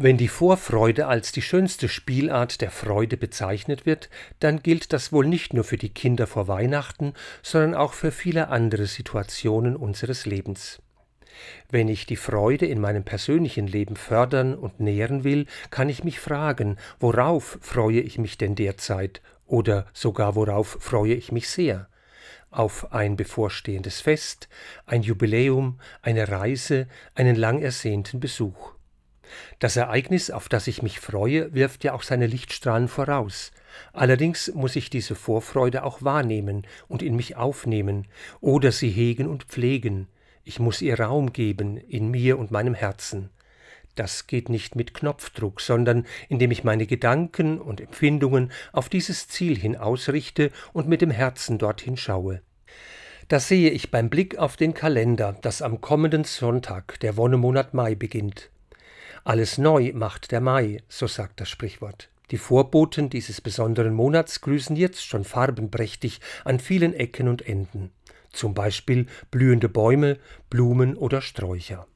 Wenn die Vorfreude als die schönste Spielart der Freude bezeichnet wird, dann gilt das wohl nicht nur für die Kinder vor Weihnachten, sondern auch für viele andere Situationen unseres Lebens. Wenn ich die Freude in meinem persönlichen Leben fördern und nähren will, kann ich mich fragen, worauf freue ich mich denn derzeit oder sogar worauf freue ich mich sehr? Auf ein bevorstehendes Fest, ein Jubiläum, eine Reise, einen lang ersehnten Besuch. Das Ereignis, auf das ich mich freue, wirft ja auch seine Lichtstrahlen voraus. Allerdings muss ich diese Vorfreude auch wahrnehmen und in mich aufnehmen oder sie hegen und pflegen. Ich muss ihr Raum geben in mir und meinem Herzen. Das geht nicht mit Knopfdruck, sondern indem ich meine Gedanken und Empfindungen auf dieses Ziel hin ausrichte und mit dem Herzen dorthin schaue. Das sehe ich beim Blick auf den Kalender, das am kommenden Sonntag, der Wonnemonat Mai, beginnt. Alles neu macht der Mai, so sagt das Sprichwort. Die Vorboten dieses besonderen Monats grüßen jetzt schon farbenprächtig an vielen Ecken und Enden, zum Beispiel blühende Bäume, Blumen oder Sträucher.